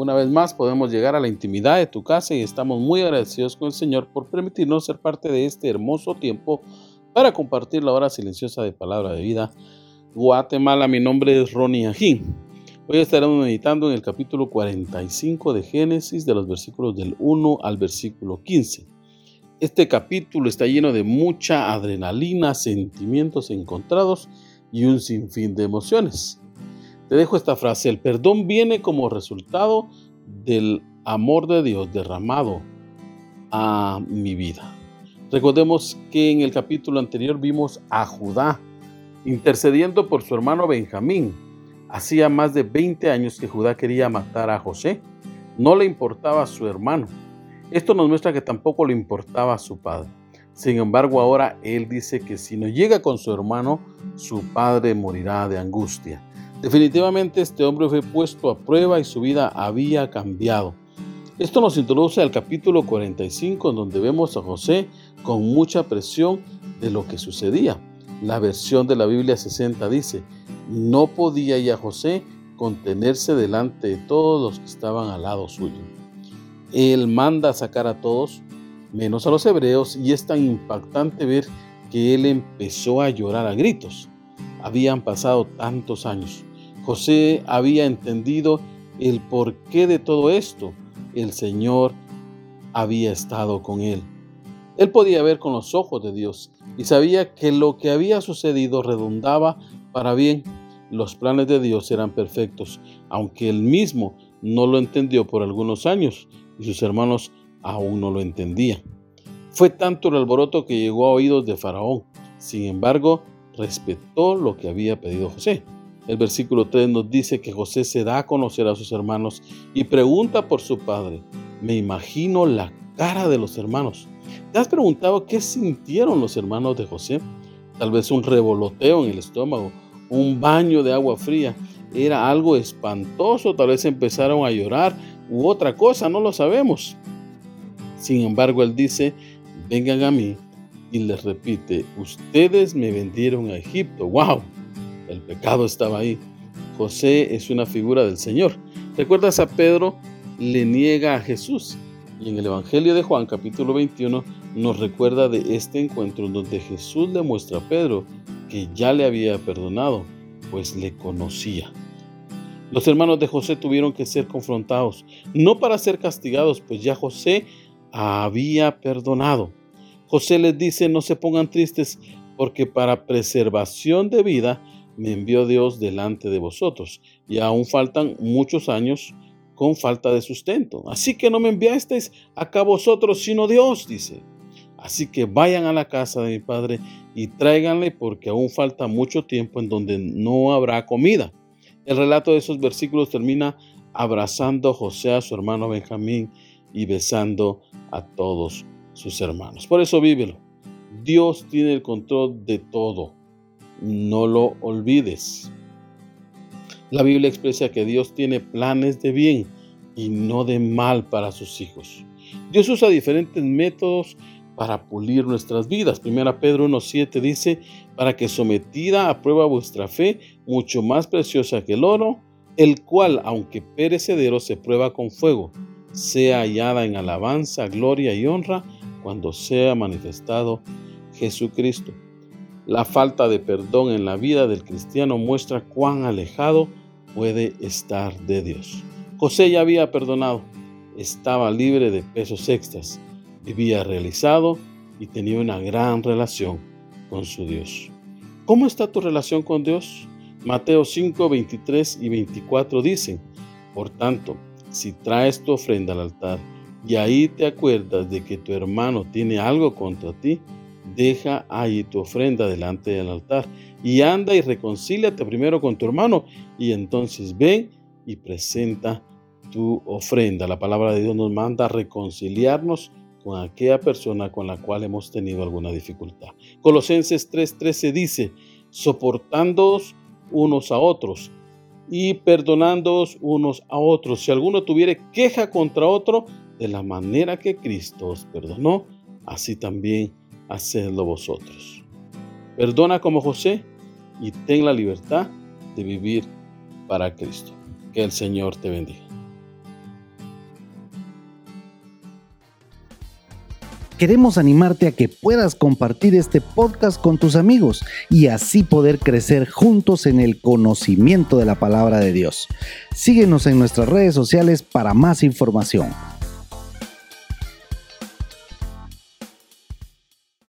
Una vez más podemos llegar a la intimidad de tu casa y estamos muy agradecidos con el Señor por permitirnos ser parte de este hermoso tiempo para compartir la hora silenciosa de palabra de vida. Guatemala, mi nombre es Ronnie Ajín. Hoy estaremos meditando en el capítulo 45 de Génesis, de los versículos del 1 al versículo 15. Este capítulo está lleno de mucha adrenalina, sentimientos encontrados y un sinfín de emociones. Te dejo esta frase, el perdón viene como resultado del amor de Dios derramado a mi vida. Recordemos que en el capítulo anterior vimos a Judá intercediendo por su hermano Benjamín. Hacía más de 20 años que Judá quería matar a José. No le importaba a su hermano. Esto nos muestra que tampoco le importaba a su padre. Sin embargo, ahora él dice que si no llega con su hermano, su padre morirá de angustia. Definitivamente este hombre fue puesto a prueba y su vida había cambiado. Esto nos introduce al capítulo 45 en donde vemos a José con mucha presión de lo que sucedía. La versión de la Biblia 60 dice, no podía ya José contenerse delante de todos los que estaban al lado suyo. Él manda a sacar a todos, menos a los hebreos, y es tan impactante ver que él empezó a llorar a gritos. Habían pasado tantos años. José había entendido el porqué de todo esto. El Señor había estado con él. Él podía ver con los ojos de Dios y sabía que lo que había sucedido redundaba para bien. Los planes de Dios eran perfectos, aunque él mismo no lo entendió por algunos años y sus hermanos aún no lo entendían. Fue tanto el alboroto que llegó a oídos de Faraón. Sin embargo, respetó lo que había pedido José. El versículo 3 nos dice que José se da a conocer a sus hermanos y pregunta por su padre. Me imagino la cara de los hermanos. ¿Te has preguntado qué sintieron los hermanos de José? Tal vez un revoloteo en el estómago, un baño de agua fría. Era algo espantoso, tal vez empezaron a llorar u otra cosa, no lo sabemos. Sin embargo, él dice, vengan a mí y les repite, ustedes me vendieron a Egipto. ¡Wow! El pecado estaba ahí. José es una figura del Señor. ¿Recuerdas a Pedro? Le niega a Jesús. Y en el Evangelio de Juan capítulo 21 nos recuerda de este encuentro donde Jesús le muestra a Pedro que ya le había perdonado, pues le conocía. Los hermanos de José tuvieron que ser confrontados, no para ser castigados, pues ya José había perdonado. José les dice, no se pongan tristes, porque para preservación de vida me envió Dios delante de vosotros, y aún faltan muchos años con falta de sustento. Así que no me enviasteis acá vosotros, sino Dios, dice. Así que vayan a la casa de mi padre y tráiganle porque aún falta mucho tiempo en donde no habrá comida. El relato de esos versículos termina abrazando a José a su hermano Benjamín y besando a todos sus hermanos. Por eso vívelo. Dios tiene el control de todo no lo olvides. La Biblia expresa que Dios tiene planes de bien y no de mal para sus hijos. Dios usa diferentes métodos para pulir nuestras vidas. Primera Pedro 1.7 dice, para que sometida a prueba vuestra fe, mucho más preciosa que el oro, el cual, aunque perecedero, se prueba con fuego, sea hallada en alabanza, gloria y honra cuando sea manifestado Jesucristo. La falta de perdón en la vida del cristiano muestra cuán alejado puede estar de Dios. José ya había perdonado, estaba libre de pesos extras, vivía realizado y tenía una gran relación con su Dios. ¿Cómo está tu relación con Dios? Mateo 5, 23 y 24 dicen, por tanto, si traes tu ofrenda al altar y ahí te acuerdas de que tu hermano tiene algo contra ti, deja ahí tu ofrenda delante del altar y anda y reconcíliate primero con tu hermano y entonces ven y presenta tu ofrenda. La palabra de Dios nos manda reconciliarnos con aquella persona con la cual hemos tenido alguna dificultad. Colosenses 3:13 dice, soportándoos unos a otros y perdonándoos unos a otros. Si alguno tuviere queja contra otro, de la manera que Cristo os perdonó, así también hacedlo vosotros. Perdona como José y ten la libertad de vivir para Cristo. Que el Señor te bendiga. Queremos animarte a que puedas compartir este podcast con tus amigos y así poder crecer juntos en el conocimiento de la palabra de Dios. Síguenos en nuestras redes sociales para más información.